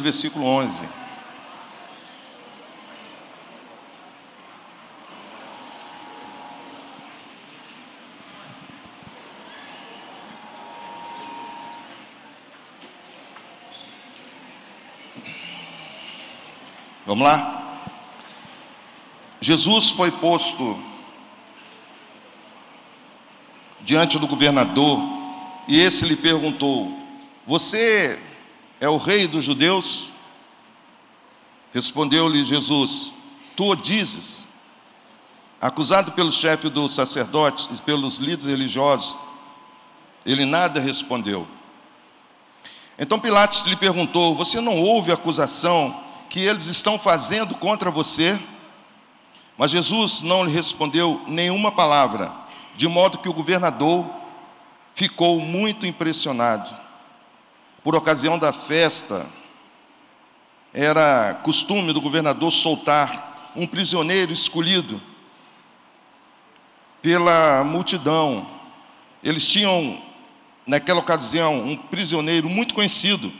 versículo 11. Vamos lá? Jesus foi posto diante do governador e esse lhe perguntou: Você é o rei dos judeus? Respondeu-lhe Jesus: Tu o dizes. Acusado pelo chefe dos sacerdotes e pelos líderes religiosos, ele nada respondeu. Então Pilatos lhe perguntou: Você não ouve a acusação que eles estão fazendo contra você? Mas Jesus não lhe respondeu nenhuma palavra, de modo que o governador ficou muito impressionado por ocasião da festa, era costume do governador soltar um prisioneiro escolhido pela multidão. Eles tinham, naquela ocasião, um prisioneiro muito conhecido,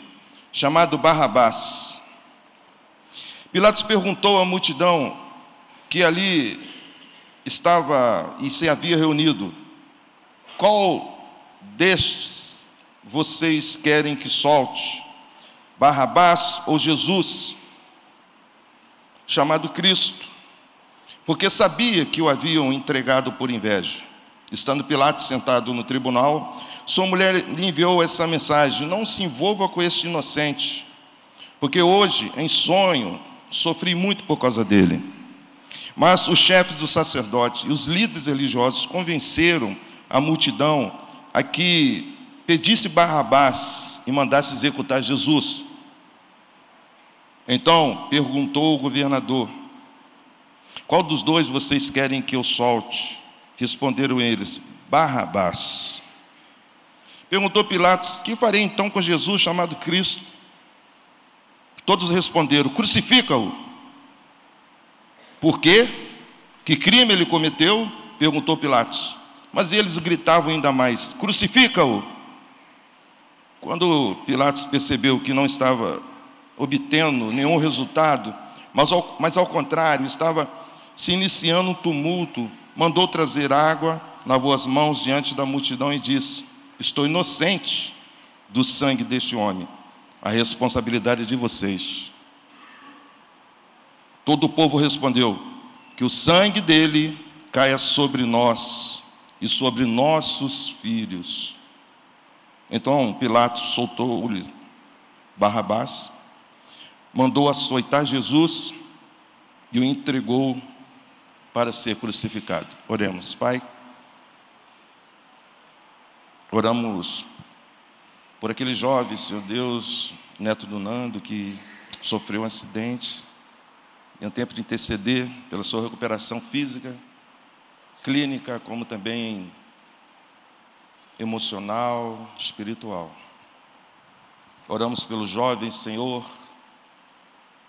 chamado Barrabás. Pilatos perguntou à multidão que ali estava e se havia reunido: qual destes vocês querem que solte? Barrabás ou Jesus? Chamado Cristo, porque sabia que o haviam entregado por inveja. Estando Pilatos sentado no tribunal, sua mulher lhe enviou essa mensagem: Não se envolva com este inocente, porque hoje, em sonho, sofri muito por causa dele. Mas os chefes dos sacerdotes e os líderes religiosos convenceram a multidão a que pedisse Barrabás e mandasse executar Jesus. Então perguntou o governador: Qual dos dois vocês querem que eu solte? Responderam eles: Barrabás. Perguntou Pilatos: Que farei então com Jesus chamado Cristo? Todos responderam: Crucifica-o. Por quê? Que crime ele cometeu? Perguntou Pilatos. Mas eles gritavam ainda mais: Crucifica-o. Quando Pilatos percebeu que não estava obtendo nenhum resultado, mas ao, mas ao contrário, estava se iniciando um tumulto, mandou trazer água, lavou as mãos diante da multidão e disse: Estou inocente do sangue deste homem, a responsabilidade é de vocês. Todo o povo respondeu: Que o sangue dele caia sobre nós e sobre nossos filhos. Então Pilatos soltou-lhe Barrabás, mandou açoitar Jesus e o entregou para ser crucificado. Oremos, Pai. Oramos por aquele jovem, Senhor Deus, neto do Nando, que sofreu um acidente. É um tempo de interceder pela sua recuperação física, clínica, como também emocional, espiritual. Oramos pelos jovens, Senhor,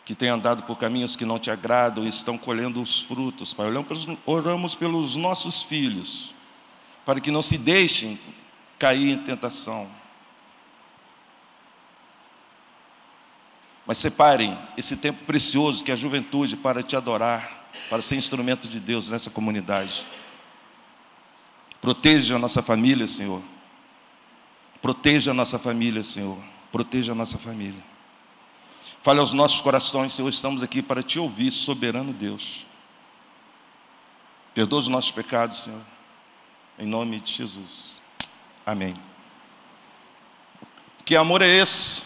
que têm andado por caminhos que não te agradam e estão colhendo os frutos, Pai. Oramos pelos nossos filhos, para que não se deixem cair em tentação. Mas separem esse tempo precioso que é a juventude para te adorar, para ser instrumento de Deus nessa comunidade. Proteja a nossa família, Senhor. Proteja a nossa família, Senhor. Proteja a nossa família. Fale aos nossos corações, Senhor. Estamos aqui para te ouvir, soberano Deus. Perdoa os nossos pecados, Senhor. Em nome de Jesus. Amém. Que amor é esse?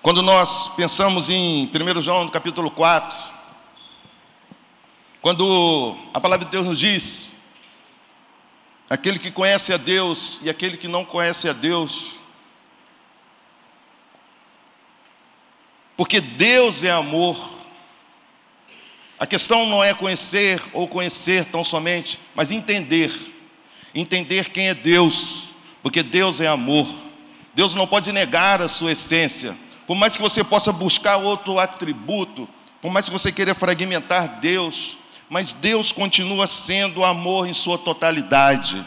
Quando nós pensamos em 1 João, no capítulo 4, quando a palavra de Deus nos diz aquele que conhece a Deus e aquele que não conhece a Deus. Porque Deus é amor. A questão não é conhecer ou conhecer tão somente, mas entender. Entender quem é Deus, porque Deus é amor. Deus não pode negar a sua essência. Por mais que você possa buscar outro atributo, por mais que você queira fragmentar Deus, mas Deus continua sendo amor em sua totalidade.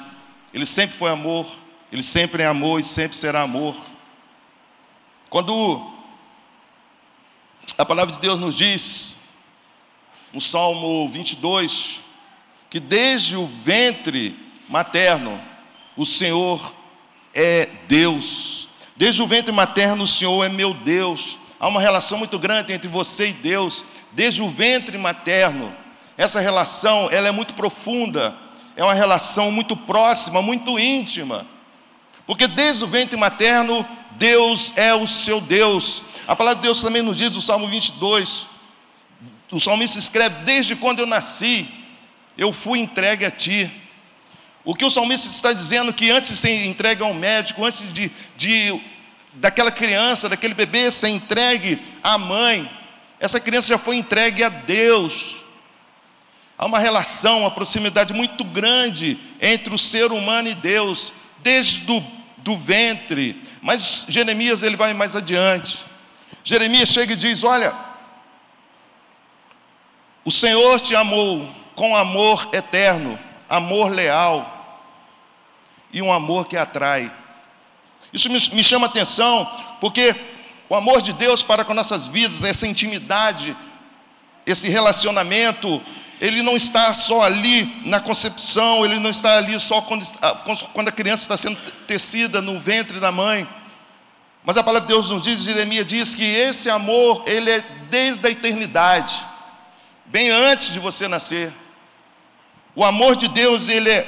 Ele sempre foi amor, ele sempre é amor e sempre será amor. Quando A palavra de Deus nos diz, no Salmo 22, que desde o ventre materno, o Senhor é Deus. Desde o ventre materno, o Senhor é meu Deus. Há uma relação muito grande entre você e Deus, desde o ventre materno. Essa relação, ela é muito profunda, é uma relação muito próxima, muito íntima. Porque desde o ventre materno, Deus é o seu Deus. A palavra de Deus também nos diz no Salmo 22. O salmista escreve: Desde quando eu nasci, eu fui entregue a ti. O que o salmista está dizendo que antes de ser entregue ao médico, antes de, de daquela criança, daquele bebê ser entregue à mãe, essa criança já foi entregue a Deus. Há uma relação, uma proximidade muito grande entre o ser humano e Deus, desde do, do ventre. Mas Jeremias ele vai mais adiante. Jeremias chega e diz: Olha, o Senhor te amou com amor eterno, amor leal e um amor que atrai. Isso me, me chama atenção, porque o amor de Deus para com nossas vidas, essa intimidade, esse relacionamento, ele não está só ali na concepção, ele não está ali só quando, quando a criança está sendo tecida no ventre da mãe. Mas a palavra de Deus nos diz, Jeremias diz que esse amor, ele é desde a eternidade, bem antes de você nascer. O amor de Deus, ele é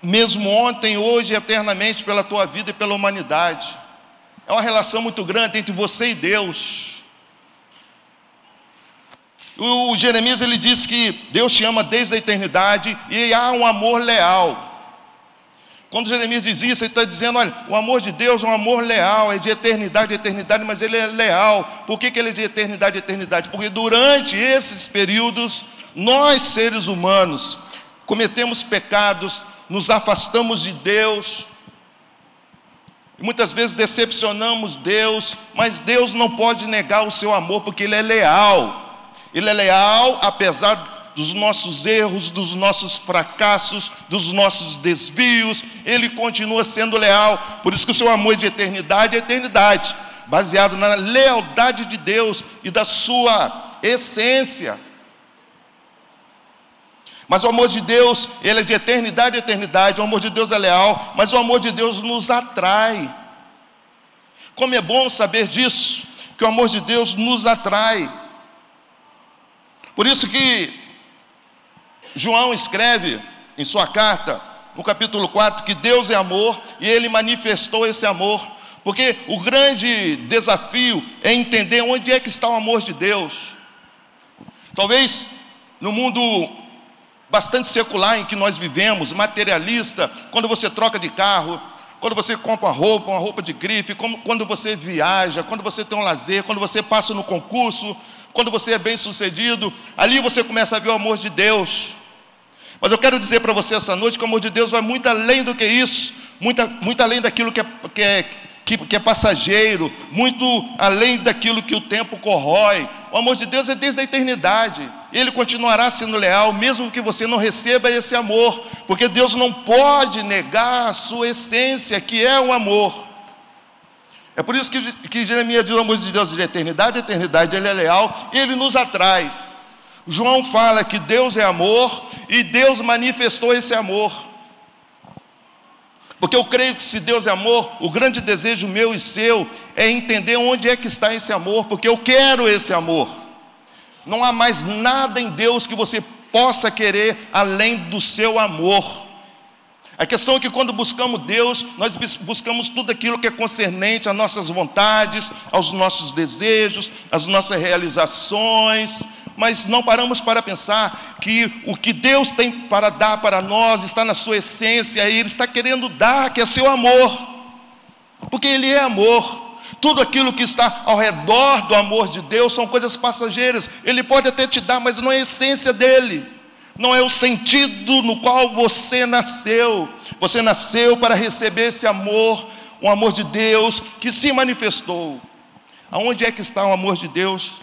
mesmo ontem, hoje e eternamente pela tua vida e pela humanidade. É uma relação muito grande entre você e Deus. O Jeremias ele diz que Deus te ama desde a eternidade e há um amor leal. Quando Jeremias diz isso, ele está dizendo: olha, o amor de Deus é um amor leal, é de eternidade eternidade, mas ele é leal. Por que, que ele é de eternidade eternidade? Porque durante esses períodos, nós seres humanos cometemos pecados, nos afastamos de Deus, muitas vezes decepcionamos Deus, mas Deus não pode negar o seu amor, porque Ele é leal. Ele é leal apesar dos nossos erros, dos nossos fracassos, dos nossos desvios, Ele continua sendo leal. Por isso que o seu amor é de eternidade é eternidade, baseado na lealdade de Deus e da sua essência. Mas o amor de Deus, ele é de eternidade a eternidade. O amor de Deus é leal, mas o amor de Deus nos atrai. Como é bom saber disso, que o amor de Deus nos atrai. Por isso que João escreve em sua carta, no capítulo 4, que Deus é amor e ele manifestou esse amor. Porque o grande desafio é entender onde é que está o amor de Deus. Talvez no mundo bastante secular em que nós vivemos, materialista, quando você troca de carro, quando você compra uma roupa, uma roupa de grife, quando você viaja, quando você tem um lazer, quando você passa no concurso, quando você é bem sucedido, ali você começa a ver o amor de Deus. Mas eu quero dizer para você essa noite que o amor de Deus vai muito além do que isso, muito, muito além daquilo que é, que, é, que, que é passageiro, muito além daquilo que o tempo corrói. O amor de Deus é desde a eternidade. Ele continuará sendo leal, mesmo que você não receba esse amor, porque Deus não pode negar a sua essência, que é o amor. É por isso que, que Jeremias diz o amor de Deus de eternidade, eternidade, ele é leal, ele nos atrai. João fala que Deus é amor e Deus manifestou esse amor. Porque eu creio que se Deus é amor, o grande desejo meu e seu é entender onde é que está esse amor, porque eu quero esse amor. Não há mais nada em Deus que você possa querer além do seu amor. A questão é que quando buscamos Deus, nós buscamos tudo aquilo que é concernente às nossas vontades, aos nossos desejos, às nossas realizações, mas não paramos para pensar que o que Deus tem para dar para nós está na sua essência, e Ele está querendo dar, que é seu amor, porque Ele é amor. Tudo aquilo que está ao redor do amor de Deus são coisas passageiras. Ele pode até te dar, mas não é a essência dele. Não é o sentido no qual você nasceu. Você nasceu para receber esse amor, um amor de Deus que se manifestou. Aonde é que está o amor de Deus?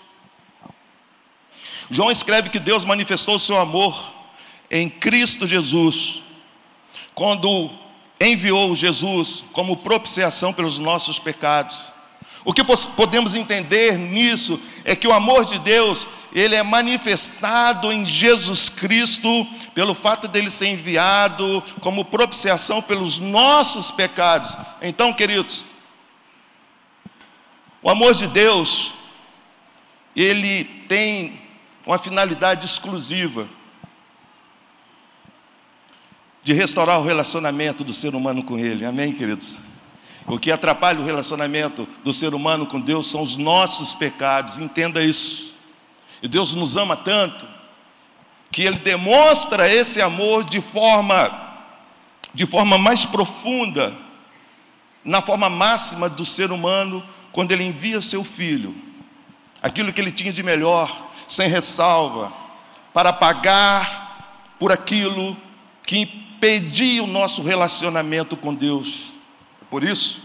João escreve que Deus manifestou o seu amor em Cristo Jesus, quando enviou Jesus como propiciação pelos nossos pecados. O que podemos entender nisso é que o amor de Deus, ele é manifestado em Jesus Cristo pelo fato dele ser enviado como propiciação pelos nossos pecados. Então, queridos, o amor de Deus, ele tem uma finalidade exclusiva de restaurar o relacionamento do ser humano com ele. Amém, queridos? O que atrapalha o relacionamento do ser humano com Deus são os nossos pecados, entenda isso. E Deus nos ama tanto que ele demonstra esse amor de forma de forma mais profunda, na forma máxima do ser humano, quando ele envia seu filho, aquilo que ele tinha de melhor, sem ressalva, para pagar por aquilo que impedia o nosso relacionamento com Deus. Por isso,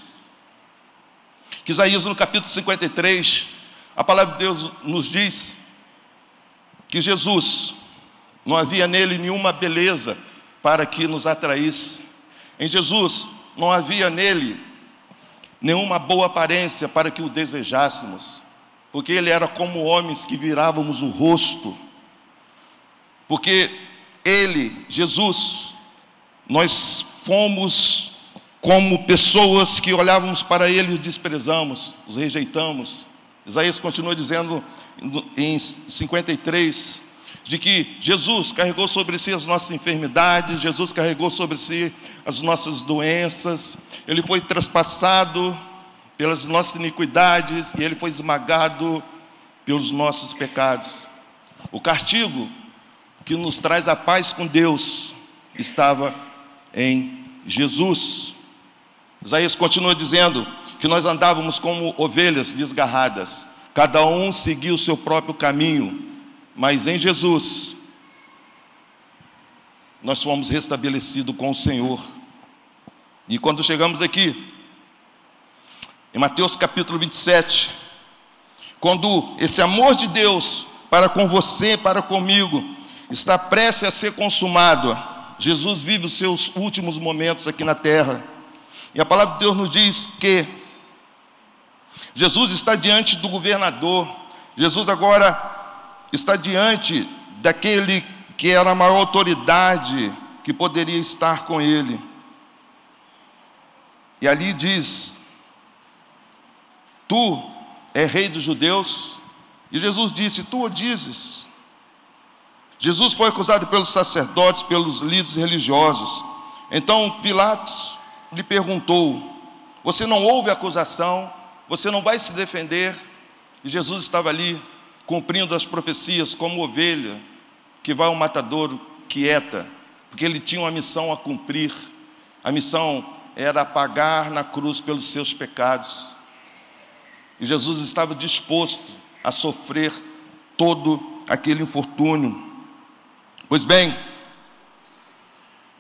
que Isaías no capítulo 53, a palavra de Deus nos diz que Jesus, não havia nele nenhuma beleza para que nos atraísse. Em Jesus, não havia nele nenhuma boa aparência para que o desejássemos, porque ele era como homens que virávamos o rosto, porque ele, Jesus, nós fomos como pessoas que olhávamos para ele e os desprezamos, os rejeitamos. Isaías continua dizendo em 53 de que Jesus carregou sobre si as nossas enfermidades, Jesus carregou sobre si as nossas doenças, ele foi traspassado pelas nossas iniquidades e ele foi esmagado pelos nossos pecados. O castigo que nos traz a paz com Deus estava em Jesus. Isaías continua dizendo que nós andávamos como ovelhas desgarradas, cada um seguia o seu próprio caminho, mas em Jesus nós fomos restabelecidos com o Senhor. E quando chegamos aqui, em Mateus capítulo 27, quando esse amor de Deus para com você, para comigo, está prestes a ser consumado, Jesus vive os seus últimos momentos aqui na terra. E a palavra de Deus nos diz que Jesus está diante do governador, Jesus agora está diante daquele que era a maior autoridade que poderia estar com ele. E ali diz: Tu é rei dos judeus? E Jesus disse: Tu o dizes. Jesus foi acusado pelos sacerdotes, pelos líderes religiosos. Então Pilatos lhe perguntou: Você não ouve acusação? Você não vai se defender? E Jesus estava ali, cumprindo as profecias, como ovelha que vai ao matadouro quieta, porque ele tinha uma missão a cumprir. A missão era pagar na cruz pelos seus pecados. E Jesus estava disposto a sofrer todo aquele infortúnio. Pois bem,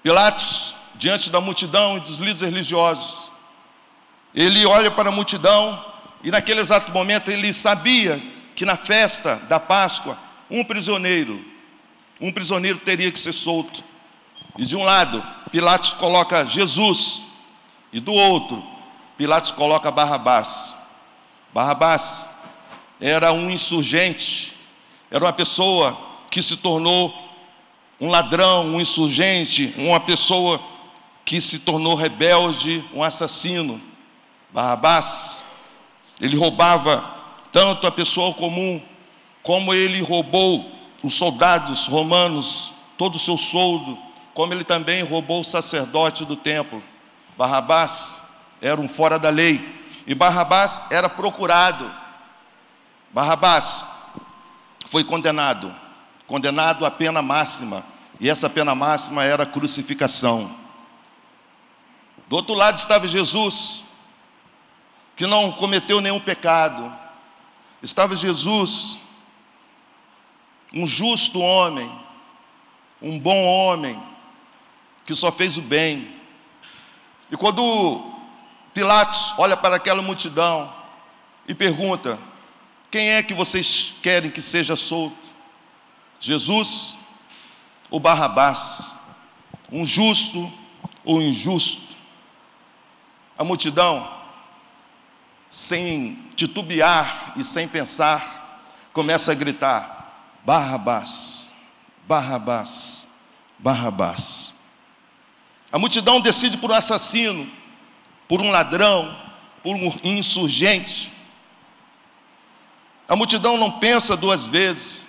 Pilatos diante da multidão e dos líderes religiosos. Ele olha para a multidão e, naquele exato momento, ele sabia que na festa da Páscoa, um prisioneiro, um prisioneiro teria que ser solto. E de um lado, Pilatos coloca Jesus, e do outro, Pilatos coloca Barrabás. Barrabás era um insurgente, era uma pessoa que se tornou um ladrão, um insurgente, uma pessoa que se tornou rebelde, um assassino. Barrabás, ele roubava tanto a pessoa comum, como ele roubou os soldados romanos, todo o seu soldo, como ele também roubou o sacerdote do templo. Barrabás era um fora da lei, e Barrabás era procurado. Barrabás foi condenado, condenado à pena máxima, e essa pena máxima era a crucificação. Do outro lado estava Jesus, que não cometeu nenhum pecado. Estava Jesus, um justo homem, um bom homem, que só fez o bem. E quando Pilatos olha para aquela multidão e pergunta: Quem é que vocês querem que seja solto? Jesus ou Barrabás? Um justo ou injusto? A multidão sem titubear e sem pensar, começa a gritar: Barrabás, Barrabás, Barrabás. A multidão decide por um assassino, por um ladrão, por um insurgente. A multidão não pensa duas vezes.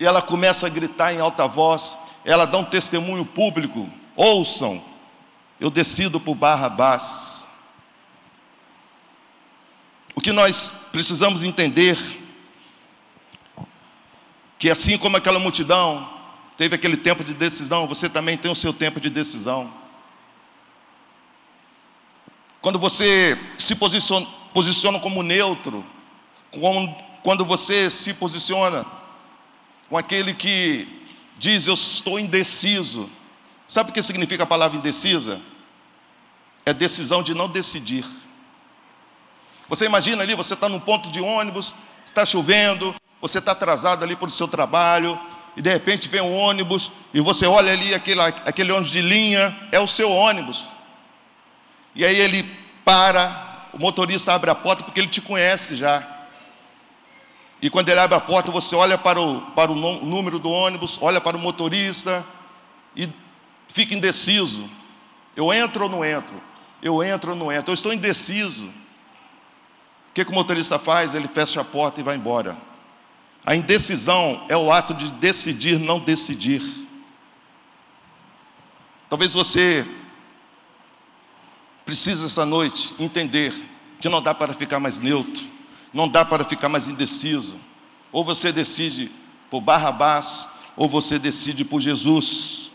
E ela começa a gritar em alta voz, ela dá um testemunho público: ouçam, eu decido por Barrabás. O que nós precisamos entender que assim como aquela multidão teve aquele tempo de decisão, você também tem o seu tempo de decisão. Quando você se posiciona, posiciona como neutro, quando você se posiciona com aquele que diz eu estou indeciso. Sabe o que significa a palavra indecisa? É decisão de não decidir. Você imagina ali, você está num ponto de ônibus, está chovendo, você está atrasado ali para o seu trabalho, e de repente vem um ônibus, e você olha ali aquele, aquele ônibus de linha, é o seu ônibus. E aí ele para, o motorista abre a porta porque ele te conhece já. E quando ele abre a porta, você olha para o, para o número do ônibus, olha para o motorista e fica indeciso. Eu entro ou não entro? Eu entro ou não entro? Eu estou indeciso. O que, que o motorista faz? Ele fecha a porta e vai embora. A indecisão é o ato de decidir não decidir. Talvez você precise essa noite entender que não dá para ficar mais neutro, não dá para ficar mais indeciso. Ou você decide por Barrabás, ou você decide por Jesus.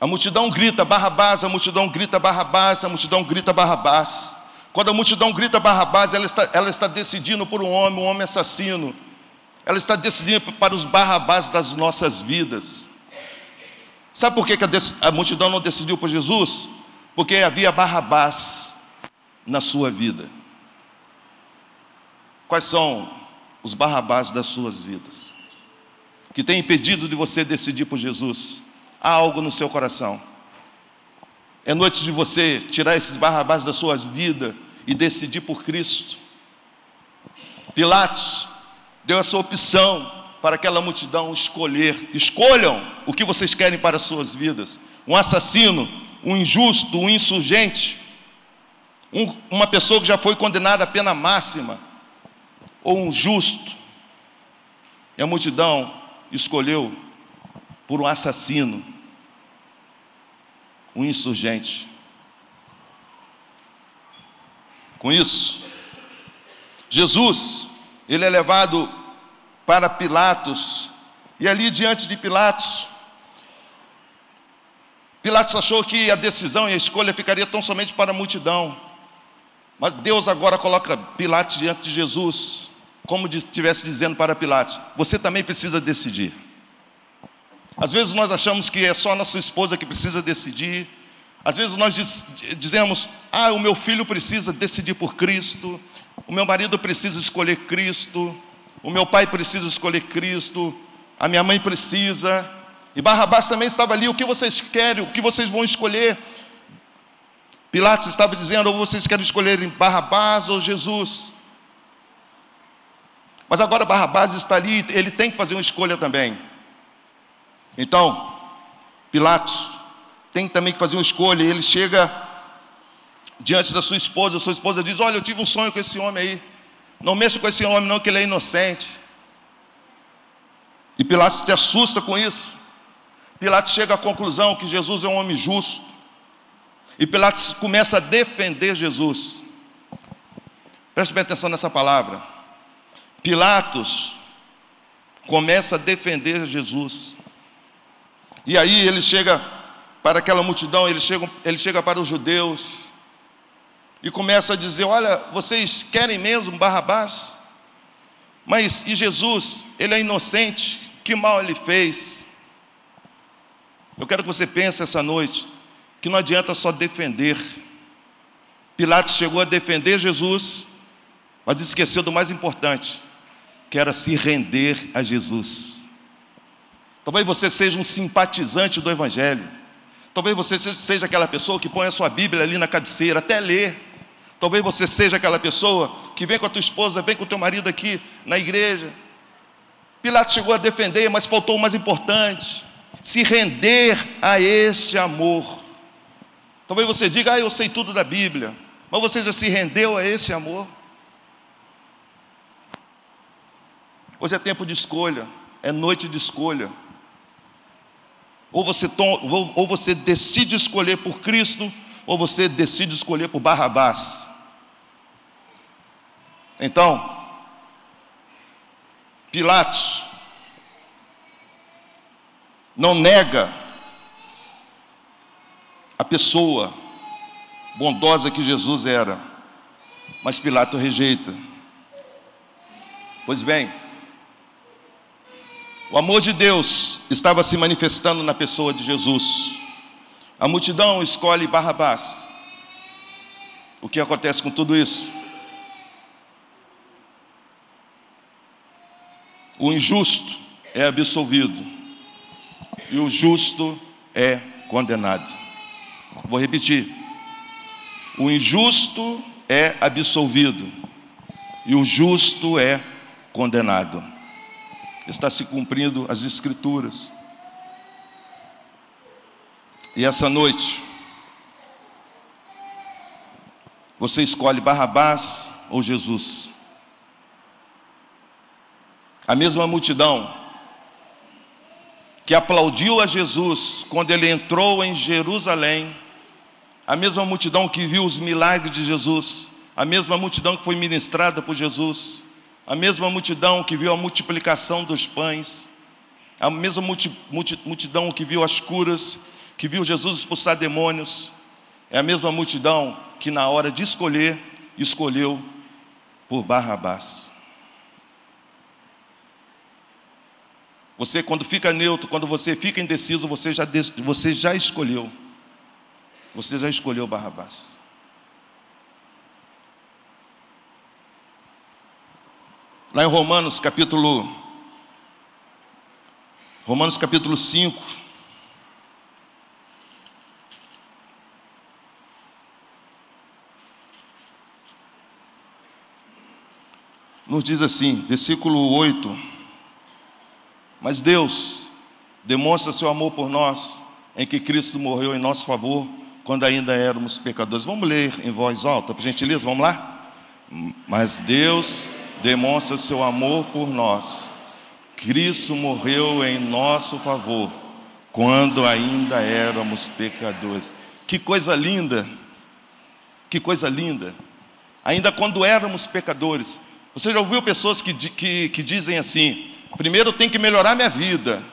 A multidão grita Barrabás, a multidão grita Barrabás, a multidão grita Barrabás. Quando a multidão grita Barrabás, ela está, ela está decidindo por um homem, um homem assassino. Ela está decidindo para os Barrabás das nossas vidas. Sabe por que a, a multidão não decidiu por Jesus? Porque havia Barrabás na sua vida. Quais são os Barrabás das suas vidas? Que tem impedido de você decidir por Jesus? Há algo no seu coração. É noite de você tirar esses Barrabás da sua vida e decidir por Cristo. Pilatos deu essa opção para aquela multidão escolher. Escolham o que vocês querem para as suas vidas. Um assassino, um injusto, um insurgente, um, uma pessoa que já foi condenada à pena máxima, ou um justo. E a multidão escolheu por um assassino, um insurgente. com isso. Jesus, ele é levado para Pilatos, e ali diante de Pilatos, Pilatos achou que a decisão e a escolha ficaria tão somente para a multidão, mas Deus agora coloca Pilatos diante de Jesus, como estivesse dizendo para Pilatos: você também precisa decidir. Às vezes nós achamos que é só a nossa esposa que precisa decidir, às vezes nós diz, dizemos: ah, o meu filho precisa decidir por Cristo, o meu marido precisa escolher Cristo, o meu pai precisa escolher Cristo, a minha mãe precisa. E Barrabás também estava ali: o que vocês querem, o que vocês vão escolher? Pilatos estava dizendo: ou vocês querem escolher Barrabás ou Jesus? Mas agora Barrabás está ali, ele tem que fazer uma escolha também. Então, Pilatos tem também que fazer uma escolha. Ele chega diante da sua esposa, a sua esposa diz: Olha, eu tive um sonho com esse homem aí. Não mexa com esse homem, não, que ele é inocente. E Pilatos se assusta com isso. Pilatos chega à conclusão que Jesus é um homem justo. E Pilatos começa a defender Jesus. Preste bem atenção nessa palavra. Pilatos começa a defender Jesus. E aí ele chega para aquela multidão, ele chega, ele chega para os judeus e começa a dizer: Olha, vocês querem mesmo Barrabás? Mas e Jesus, ele é inocente, que mal ele fez? Eu quero que você pense essa noite que não adianta só defender. Pilatos chegou a defender Jesus, mas esqueceu do mais importante, que era se render a Jesus. Talvez você seja um simpatizante do Evangelho. Talvez você seja aquela pessoa que põe a sua Bíblia ali na cabeceira, até ler, Talvez você seja aquela pessoa que vem com a tua esposa, vem com o teu marido aqui na igreja. Pilatos chegou a defender, mas faltou o mais importante: se render a este amor. Talvez você diga, ah, eu sei tudo da Bíblia, mas você já se rendeu a esse amor? Hoje é tempo de escolha, é noite de escolha. Ou você, ou você decide escolher por Cristo, ou você decide escolher por Barrabás. Então, Pilatos não nega a pessoa bondosa que Jesus era, mas Pilatos rejeita. Pois bem, o amor de Deus estava se manifestando na pessoa de Jesus. A multidão escolhe Barrabás. O que acontece com tudo isso? O injusto é absolvido e o justo é condenado. Vou repetir. O injusto é absolvido e o justo é condenado. Está se cumprindo as Escrituras. E essa noite, você escolhe Barrabás ou Jesus? A mesma multidão que aplaudiu a Jesus quando ele entrou em Jerusalém, a mesma multidão que viu os milagres de Jesus, a mesma multidão que foi ministrada por Jesus, a mesma multidão que viu a multiplicação dos pães, a mesma multidão que viu as curas, que viu Jesus expulsar demônios, é a mesma multidão que na hora de escolher, escolheu por Barrabás. Você, quando fica neutro, quando você fica indeciso, você já, você já escolheu. Você já escolheu Barrabás. Lá em Romanos capítulo Romanos capítulo 5 nos diz assim, versículo 8 mas Deus demonstra seu amor por nós em que Cristo morreu em nosso favor quando ainda éramos pecadores. Vamos ler em voz alta, por gentileza, vamos lá? Mas Deus demonstra seu amor por nós. Cristo morreu em nosso favor quando ainda éramos pecadores. Que coisa linda! Que coisa linda! Ainda quando éramos pecadores. Você já ouviu pessoas que, que, que dizem assim: primeiro tenho que melhorar minha vida,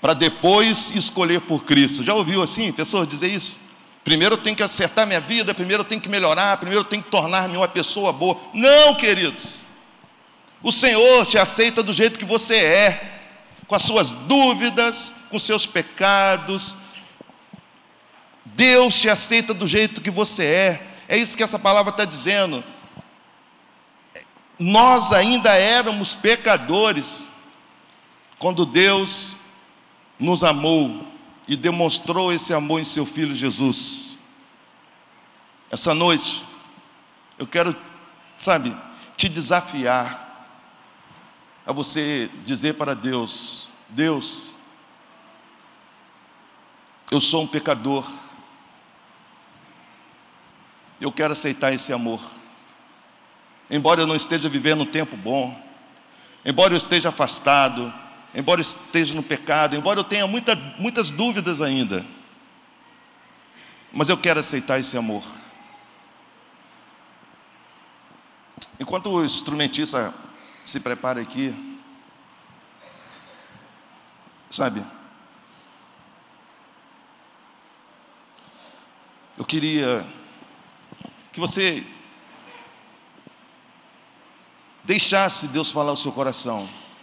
para depois escolher por Cristo. Já ouviu assim, pessoas dizer isso? Primeiro eu tenho que acertar minha vida, primeiro eu tenho que melhorar, primeiro eu tenho que tornar-me uma pessoa boa. Não, queridos. O Senhor te aceita do jeito que você é, com as suas dúvidas, com seus pecados. Deus te aceita do jeito que você é. É isso que essa palavra está dizendo nós ainda éramos pecadores, quando Deus nos amou e demonstrou esse amor em seu Filho Jesus. Essa noite, eu quero, sabe, te desafiar a você dizer para Deus: Deus, eu sou um pecador, eu quero aceitar esse amor embora eu não esteja vivendo um tempo bom, embora eu esteja afastado, embora eu esteja no pecado, embora eu tenha muita, muitas dúvidas ainda, mas eu quero aceitar esse amor. Enquanto o instrumentista se prepara aqui, sabe, eu queria que você deixasse Deus falar o seu coração.